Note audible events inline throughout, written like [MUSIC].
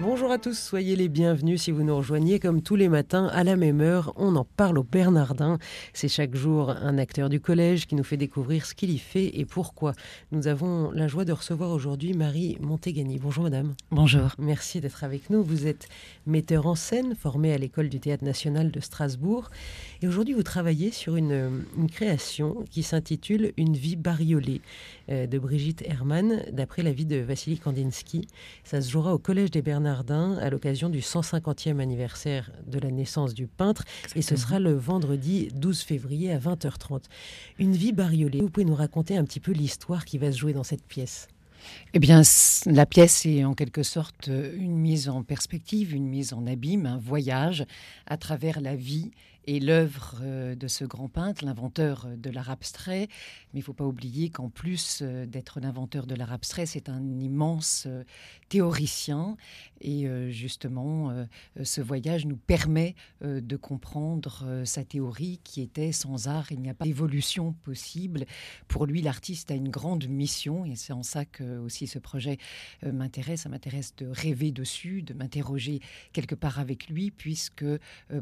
Bonjour à tous, soyez les bienvenus si vous nous rejoignez comme tous les matins à la même heure. On en parle au Bernardin. C'est chaque jour un acteur du collège qui nous fait découvrir ce qu'il y fait et pourquoi. Nous avons la joie de recevoir aujourd'hui Marie Montegani. Bonjour madame. Bonjour. Merci d'être avec nous. Vous êtes metteur en scène formé à l'école du théâtre national de Strasbourg et aujourd'hui vous travaillez sur une, une création qui s'intitule Une vie bariolée euh, de Brigitte Hermann d'après la vie de Vassili Kandinsky. Ça se jouera au collège des Bernardins à l'occasion du 150e anniversaire de la naissance du peintre. Et ce sera le vendredi 12 février à 20h30. Une vie bariolée. Vous pouvez nous raconter un petit peu l'histoire qui va se jouer dans cette pièce? Eh bien, la pièce est en quelque sorte une mise en perspective, une mise en abîme, un voyage à travers la vie et l'œuvre euh, de ce grand peintre, l'inventeur de l'art abstrait. Mais il ne faut pas oublier qu'en plus euh, d'être l'inventeur de l'art abstrait, c'est un immense euh, théoricien. Et justement, ce voyage nous permet de comprendre sa théorie qui était sans art, il n'y a pas d'évolution possible. Pour lui, l'artiste a une grande mission et c'est en ça que aussi ce projet m'intéresse. Ça m'intéresse de rêver dessus, de m'interroger quelque part avec lui, puisque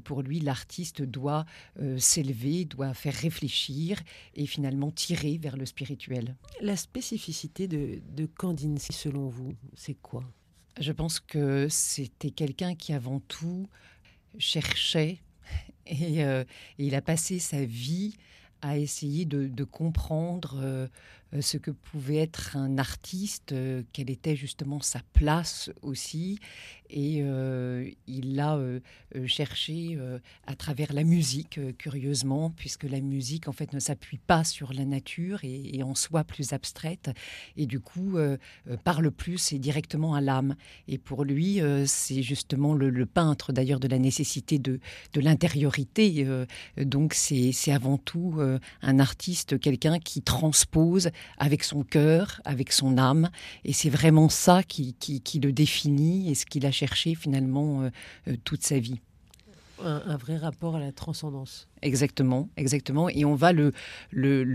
pour lui, l'artiste doit euh, s'élever, doit faire réfléchir et finalement tirer vers le spirituel. La spécificité de, de Kandinsky, selon vous, c'est quoi? Je pense que c'était quelqu'un qui avant tout cherchait [LAUGHS] et, euh, il a passé sa vie à essayer de, comprendre euh, ce que pouvait être un artiste, quelle était justement sa place aussi, et euh, il l'a euh, euh, cherché à travers la musique, curieusement, puisque la musique, en fait, ne s'appuie pas sur la nature et, en soi plus abstraite, et du coup, parle plus et directement à l'âme. Et pour lui, c'est justement le, peintre, d'ailleurs, de la nécessité de l'intériorité. donc, c'est avant tout un artiste, quelqu'un qui transpose avec son cœur, avec son âme, et c'est vraiment ça qui, le définit et ce qu'il a chercher finalement euh, euh, toute sa vie. un, vrai rapport à la transcendance. Exactement, exactement. Et on va le,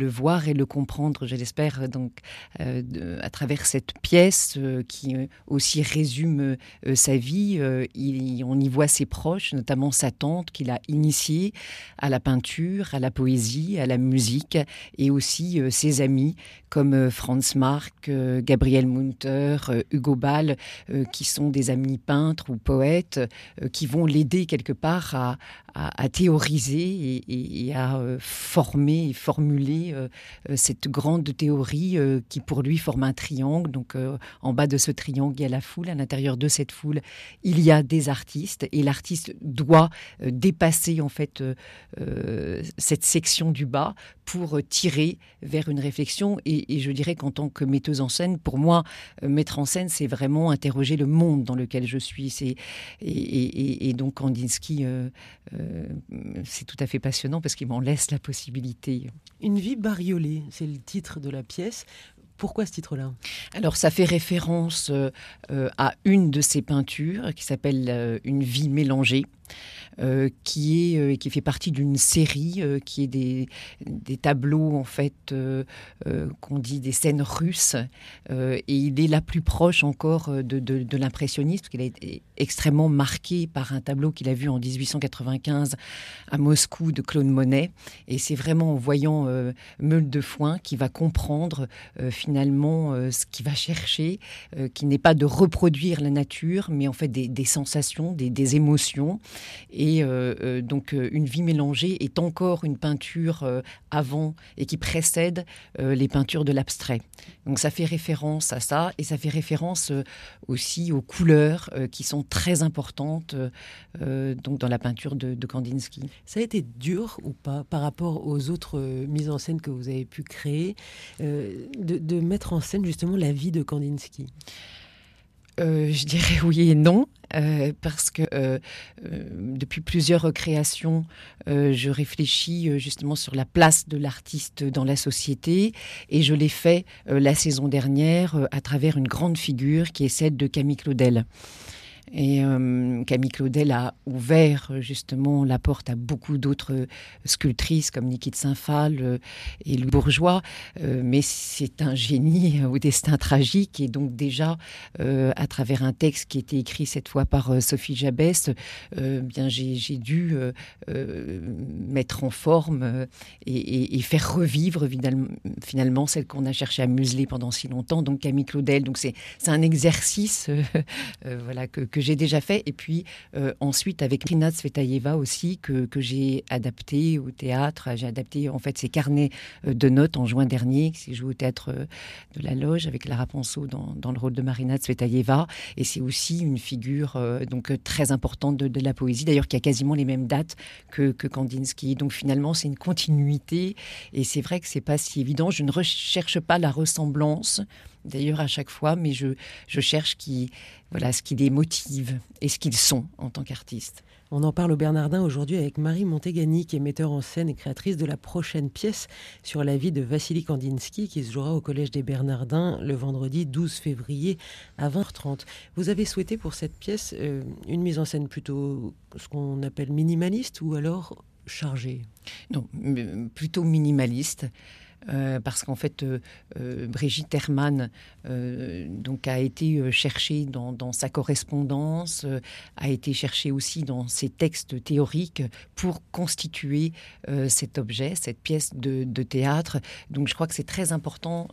voir et le comprendre, je l'espère, donc euh, à travers cette pièce euh, qui euh, aussi résume sa vie. Il, on y voit ses proches, notamment sa tante qu'il a initiée à la peinture, à la poésie, à la musique, et aussi ses amis comme Franz Marc, Gabriel Munter, Hugo Ball, qui sont des amis peintres ou poètes, qui vont l'aider quelque part à, à, théoriser et, à euh, former et formuler euh, euh, cette grande théorie qui pour lui forme un triangle. Donc en bas de ce triangle, il y a la foule. À l'intérieur de cette foule, il y a des artistes et l'artiste doit dépasser en fait cette section du bas pour tirer vers une réflexion. Et, je dirais qu'en tant que metteuse en scène, pour moi, mettre en scène, c'est vraiment interroger le monde dans lequel je suis. Et, et, donc Kandinsky, c'est tout à fait passionnant parce qu'il m'en laisse la possibilité. Une vie bariolée, c'est le titre de la pièce. Pourquoi ce titre-là? Alors ça fait référence euh, euh, à une de ses peintures qui s'appelle euh, Une vie mélangée. Euh, qui, est, euh, qui fait partie d'une série euh, qui est des, des, tableaux, en fait, qu'on dit des scènes russes. et il est la plus proche encore de, de, l'impressionnisme, parce qu'il a été extrêmement marqué par un tableau qu'il a vu en 1895 à Moscou de Claude Monet. Et c'est vraiment en voyant Meule de Foin qu'il va comprendre finalement ce qu'il va chercher, qui n'est pas de reproduire la nature, mais en fait des, sensations, des émotions. Et euh, euh, donc, euh, Une vie mélangée est encore une peinture avant et qui précède les peintures de l'abstrait. Donc, ça fait référence à ça et ça fait référence aussi aux couleurs qui sont très importantes donc dans la peinture de, Kandinsky. Ça a été dur ou pas par rapport aux autres mises en scène que vous avez pu créer de, de mettre en scène justement la vie de Kandinsky? Je dirais oui et non. Euh, parce que euh, euh, depuis plusieurs créations, je réfléchis justement sur la place de l'artiste dans la société et je l'ai fait la saison dernière à travers une grande figure qui est celle de Camille Claudel. Et euh, Camille Claudel a ouvert justement la porte à beaucoup d'autres sculptrices comme Niki de Saint-Phal et Louis Bourgeois. mais c'est un génie au destin tragique. Et donc déjà, à travers un texte qui était écrit cette fois par Sophie Jabès, bien j'ai dû mettre en forme et, faire revivre finalement celle qu'on a cherché à museler pendant si longtemps, donc Camille Claudel. Donc c'est un exercice [LAUGHS] voilà, que, que j'ai déjà fait. Et puis euh, ensuite, avec Rina Svetaeva aussi, que, que j'ai adapté au théâtre. J'ai adapté en fait ses carnets euh, de notes en juin dernier, qui s'est joué au théâtre euh, de la Loge avec Lara Ponceau dans, dans le rôle de Marina Tsvetaeva. Et c'est aussi une figure donc très importante de, de la poésie, d'ailleurs qui a quasiment les mêmes dates que, que Kandinsky. Donc finalement, c'est une continuité. Et c'est vrai que c'est pas si évident. Je ne recherche pas la ressemblance d'ailleurs à chaque fois, mais je, je cherche qui, voilà, ce qui les motive et ce qu'ils sont en tant qu'artistes. On en parle au Bernardin aujourd'hui avec Marie Montegani, qui est metteur en scène et créatrice de la prochaine pièce sur la vie de Vassili Kandinsky, qui se jouera au Collège des Bernardins le vendredi 12 février à 20h30. Vous avez souhaité pour cette pièce euh, une mise en scène plutôt ce qu'on appelle minimaliste ou alors chargée? Non, plutôt minimaliste. Euh, parce qu'en fait, euh, euh, Brigitte Hermann donc a été cherchée dans, sa correspondance, a été cherchée aussi dans ses textes théoriques pour constituer cet objet, cette pièce de, théâtre. Donc je crois que c'est très important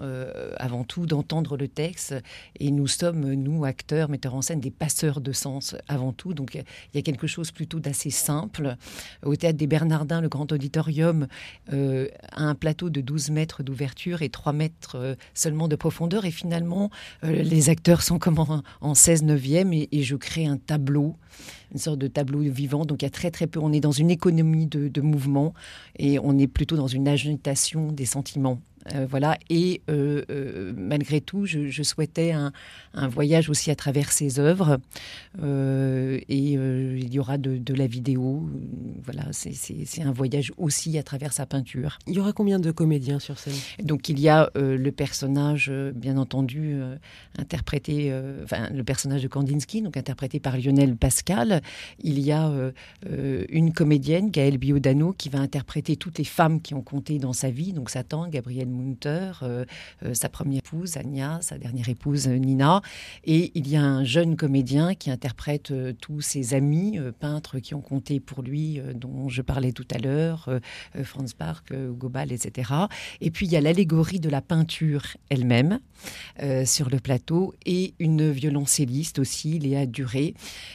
avant tout d'entendre le texte et nous sommes, nous, acteurs, metteurs en scène, des passeurs de sens avant tout. Donc il y a quelque chose plutôt d'assez simple. Au théâtre des Bernardins, le grand auditorium a un plateau de 12 mètres d'ouverture et 3 mètres euh, seulement de profondeur. Et finalement, euh, les acteurs sont comme en, 16 neuvième et, et je crée un tableau une sorte de tableau vivant. Donc il y a très très peu, on est dans une économie de mouvement et on est plutôt dans une agitation des sentiments. Euh, voilà. Et euh, euh, malgré tout, je, souhaitais un, voyage aussi à travers ses œuvres. et il y aura de, la vidéo. Voilà, c'est un voyage aussi à travers sa peinture. Il y aura combien de comédiens sur scène? Donc il y a le personnage, bien entendu, interprété, enfin le personnage de Kandinsky, donc interprété par Lionel Pascal. Il y a une comédienne, Gaëlle Biodano, qui va interpréter toutes les femmes qui ont compté dans sa vie, donc Satan, Gabrielle Munter, euh, euh, sa première épouse Anya, sa dernière épouse Nina. Et il y a un jeune comédien qui interprète euh, tous ses amis peintres qui ont compté pour lui, dont je parlais tout à l'heure, Franz Park, Gobal, etc. Et puis il y a l'allégorie de la peinture elle-même sur le plateau et une violoncelliste aussi, Léa Duré.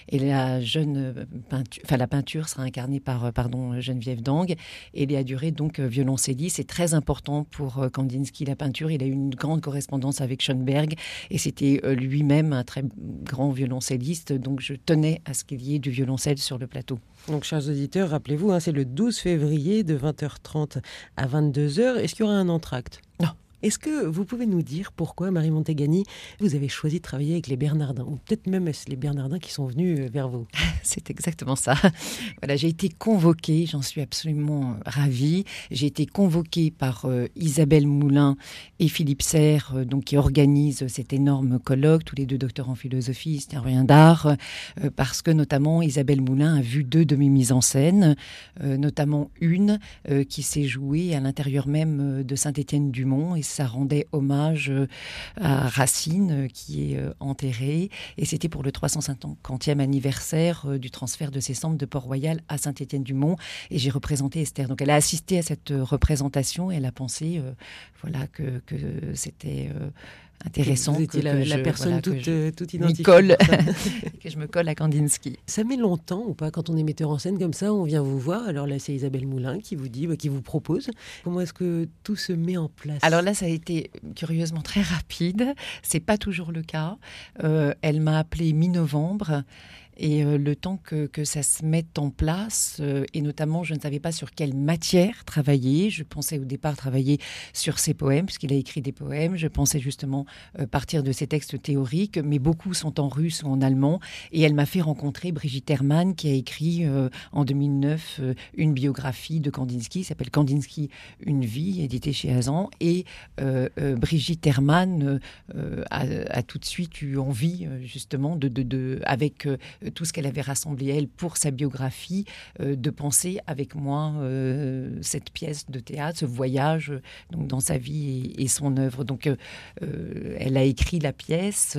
Et la jeune peinture, enfin la peinture sera incarnée par pardon Geneviève Dang et Léa Duré donc violoncelliste. C'est très important pour Kandinsky, la peinture. Il a eu une grande correspondance avec Schoenberg et c'était euh, lui-même un très grand violoncelliste. Donc je tenais à ce qu'il y ait du violoncelle sur le plateau. Donc, chers auditeurs, rappelez-vous, hein, c'est le 12 février de 20h30 à 22h. Est-ce qu'il y aura un entracte? Non, est-ce que vous pouvez nous dire pourquoi, Marie Montegani, vous avez choisi de travailler avec les Bernardins Ou peut-être même les Bernardins qui sont venus euh, vers vous? [LAUGHS] C'est exactement ça. [LAUGHS] Voilà, j'ai été convoquée, j'en suis absolument ravie. J'ai été convoquée par euh, Isabelle Moulin et Philippe Serre, euh, donc, qui organisent cet énorme colloque, tous les deux docteurs en philosophie, historiens d'art, parce que notamment Isabelle Moulin a vu deux de mes mises en scène, notamment une qui s'est jouée à l'intérieur même de Saint-Étienne-du-Mont. Et ça rendait hommage euh, à Racine euh, qui est euh, enterré et c'était pour le 350e anniversaire du transfert de ses cendres de Port-Royal à Saint-Étienne-du-Mont et j'ai représenté Esther. Donc elle a assisté à cette représentation et elle a pensé voilà que, c'était. Vous étiez la, personne toute, je, toute identifiée. Colle, [LAUGHS] que je me colle à Kandinsky. Ça met longtemps ou pas quand on est metteur en scène comme ça, on vient vous voir. Alors là, c'est Isabelle Moulin qui vous dit, bah, qui vous propose. Comment est-ce que tout se met en place? Alors là, ça a été curieusement très rapide. C'est pas toujours le cas. Euh, elle m'a appelé mi-novembre Et euh, le temps que, ça se mette en place, euh, et notamment, je ne savais pas sur quelle matière travailler. Je pensais au départ travailler sur ses poèmes, puisqu'il a écrit des poèmes. Je pensais justement euh, partir de ses textes théoriques, mais beaucoup sont en russe ou en allemand. Et elle m'a fait rencontrer Brigitte Hermann, qui a écrit en 2009 une biographie de Kandinsky, s'appelle Kandinsky, Une vie, éditée chez Azan. Et Brigitte Hermann a, tout de suite eu envie, justement, de, de, avec tout ce qu'elle avait rassemblé, elle, pour sa biographie, euh, de penser avec moi euh, cette pièce de théâtre, ce voyage donc, dans sa vie et, son œuvre. Donc, elle a écrit la pièce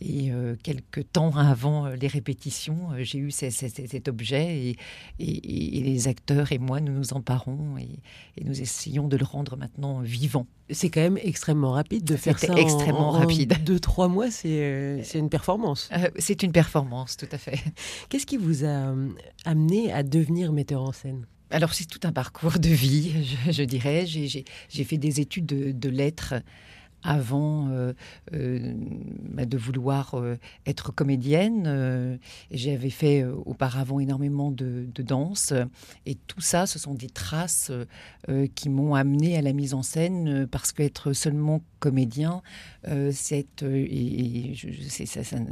et quelques temps avant les répétitions, j'ai eu cet objet et, les acteurs et moi, nous nous emparons et, nous essayons de le rendre maintenant vivant. C'est quand même extrêmement rapide de faire ça. extrêmement en, rapide. deux, trois mois, c'est une performance. c'est une performance, tout à fait. Qu'est-ce qui vous a euh, amené à devenir metteur en scène? Alors c'est tout un parcours de vie, je, dirais. J'ai fait des études de lettres avant euh, euh, bah, de vouloir euh, être comédienne. J'avais fait auparavant énormément de, danse et tout ça, ce sont des traces qui m'ont amené à la mise en scène parce qu'être seulement comédien, c'est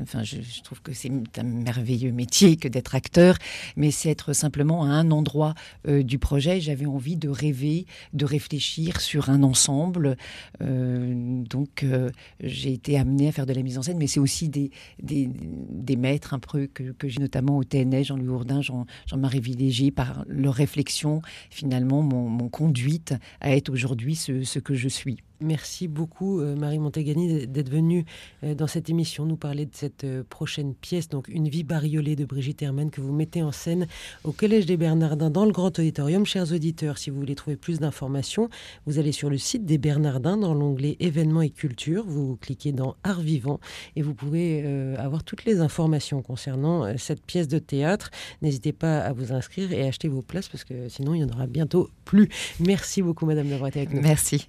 enfin, je, trouve que c'est un merveilleux métier que d'être acteur, mais c'est être simplement à un endroit du projet. J'avais envie de rêver, de réfléchir sur un ensemble donc euh, j'ai été amenée à faire de la mise en scène, mais c'est aussi des, des, maîtres un peu que, j'ai notamment au TNS, Jean-Louis Hourdin, Jean-Marie Villégier, par leur réflexion, finalement, mon, conduite à être aujourd'hui ce que je suis. Merci beaucoup euh, Marie Montegani d'être venue euh, dans cette émission nous parler de cette euh, prochaine pièce, donc Une vie bariolée de Brigitte Hermann que vous mettez en scène au Collège des Bernardins dans le Grand Auditorium. Chers auditeurs, si vous voulez trouver plus d'informations, vous allez sur le site des Bernardins dans l'onglet événements et culture, vous cliquez dans Art vivant et vous pouvez avoir toutes les informations concernant cette pièce de théâtre. N'hésitez pas à vous inscrire et acheter vos places parce que sinon il y en aura bientôt plus. Merci beaucoup Madame d'avoir été avec nous. Merci.